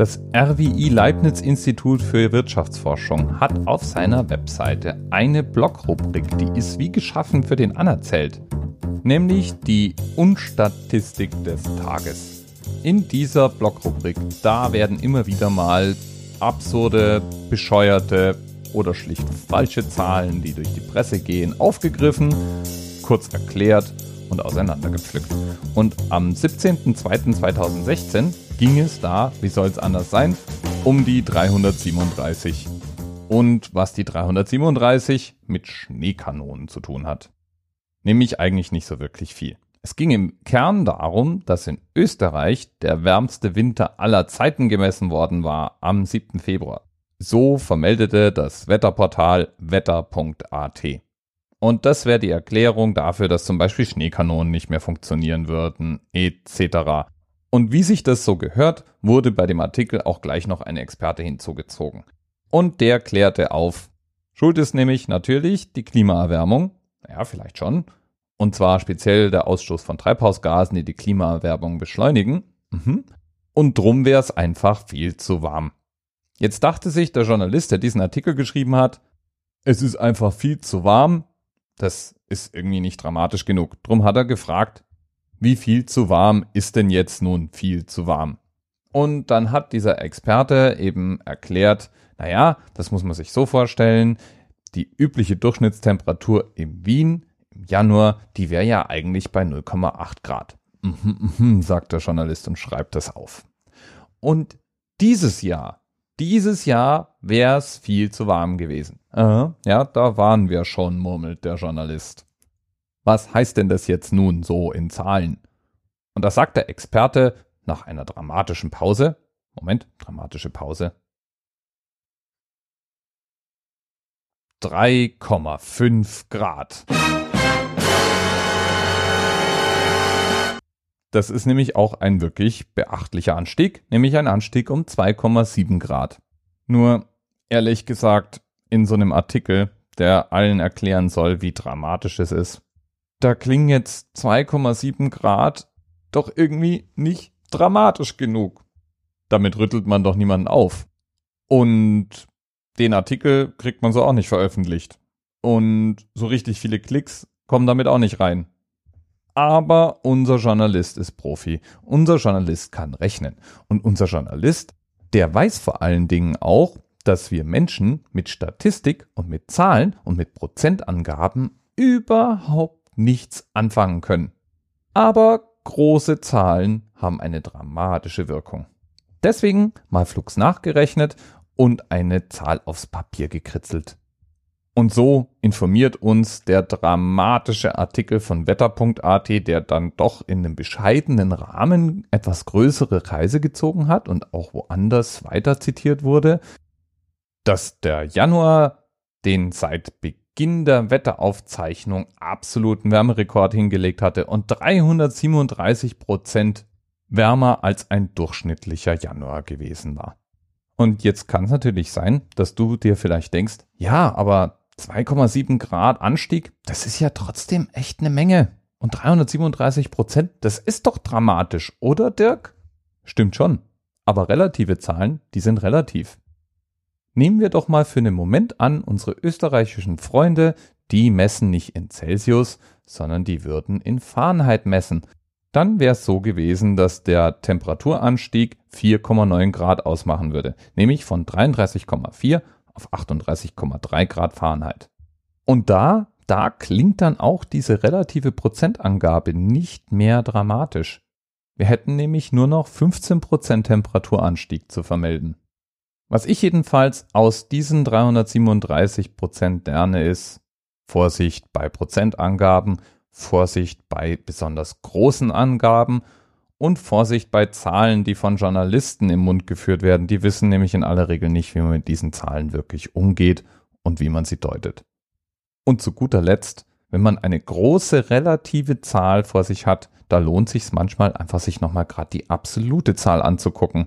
Das RWI Leibniz Institut für Wirtschaftsforschung hat auf seiner Webseite eine Blogrubrik, die ist wie geschaffen für den Anerzählt, nämlich die Unstatistik des Tages. In dieser Blogrubrik, da werden immer wieder mal absurde, bescheuerte oder schlicht falsche Zahlen, die durch die Presse gehen, aufgegriffen, kurz erklärt und auseinandergepflückt. Und am 17.02.2016 ging es da, wie soll es anders sein, um die 337. Und was die 337 mit Schneekanonen zu tun hat. Nämlich eigentlich nicht so wirklich viel. Es ging im Kern darum, dass in Österreich der wärmste Winter aller Zeiten gemessen worden war am 7. Februar. So vermeldete das Wetterportal wetter.at. Und das wäre die Erklärung dafür, dass zum Beispiel Schneekanonen nicht mehr funktionieren würden, etc. Und wie sich das so gehört, wurde bei dem Artikel auch gleich noch eine Experte hinzugezogen. Und der klärte auf. Schuld ist nämlich natürlich die Klimaerwärmung. Ja, vielleicht schon. Und zwar speziell der Ausstoß von Treibhausgasen, die die Klimaerwärmung beschleunigen. Mhm. Und drum wäre es einfach viel zu warm. Jetzt dachte sich der Journalist, der diesen Artikel geschrieben hat, es ist einfach viel zu warm. Das ist irgendwie nicht dramatisch genug. Drum hat er gefragt, wie viel zu warm ist denn jetzt nun viel zu warm? Und dann hat dieser Experte eben erklärt, naja, das muss man sich so vorstellen, die übliche Durchschnittstemperatur im Wien im Januar, die wäre ja eigentlich bei 0,8 Grad. Mhm, mhm, sagt der Journalist und schreibt das auf. Und dieses Jahr, dieses Jahr wäre es viel zu warm gewesen. Aha, ja, da waren wir schon, murmelt der Journalist. Was heißt denn das jetzt nun so in Zahlen? Und da sagt der Experte nach einer dramatischen Pause, Moment, dramatische Pause, 3,5 Grad. Das ist nämlich auch ein wirklich beachtlicher Anstieg, nämlich ein Anstieg um 2,7 Grad. Nur, ehrlich gesagt, in so einem Artikel, der allen erklären soll, wie dramatisch es ist, da klingen jetzt 2,7 Grad doch irgendwie nicht dramatisch genug. Damit rüttelt man doch niemanden auf. Und den Artikel kriegt man so auch nicht veröffentlicht. Und so richtig viele Klicks kommen damit auch nicht rein. Aber unser Journalist ist Profi. Unser Journalist kann rechnen. Und unser Journalist, der weiß vor allen Dingen auch, dass wir Menschen mit Statistik und mit Zahlen und mit Prozentangaben überhaupt nichts anfangen können. Aber große Zahlen haben eine dramatische Wirkung. Deswegen mal flugs nachgerechnet und eine Zahl aufs Papier gekritzelt. Und so informiert uns der dramatische Artikel von wetter.at, der dann doch in einem bescheidenen Rahmen etwas größere Kreise gezogen hat und auch woanders weiter zitiert wurde, dass der Januar den seit Beginn der Wetteraufzeichnung absoluten Wärmerekord hingelegt hatte und 337 Prozent wärmer als ein durchschnittlicher Januar gewesen war. Und jetzt kann es natürlich sein, dass du dir vielleicht denkst, ja, aber 2,7 Grad Anstieg, das ist ja trotzdem echt eine Menge. Und 337 Prozent, das ist doch dramatisch, oder Dirk? Stimmt schon. Aber relative Zahlen, die sind relativ. Nehmen wir doch mal für einen Moment an, unsere österreichischen Freunde, die messen nicht in Celsius, sondern die würden in Fahrenheit messen. Dann wäre es so gewesen, dass der Temperaturanstieg 4,9 Grad ausmachen würde, nämlich von 33,4 auf 38,3 Grad Fahrenheit. Und da, da klingt dann auch diese relative Prozentangabe nicht mehr dramatisch. Wir hätten nämlich nur noch 15% Temperaturanstieg zu vermelden. Was ich jedenfalls aus diesen 337% lerne ist Vorsicht bei Prozentangaben, Vorsicht bei besonders großen Angaben und Vorsicht bei Zahlen, die von Journalisten im Mund geführt werden. Die wissen nämlich in aller Regel nicht, wie man mit diesen Zahlen wirklich umgeht und wie man sie deutet. Und zu guter Letzt, wenn man eine große relative Zahl vor sich hat, da lohnt sich manchmal einfach sich nochmal gerade die absolute Zahl anzugucken,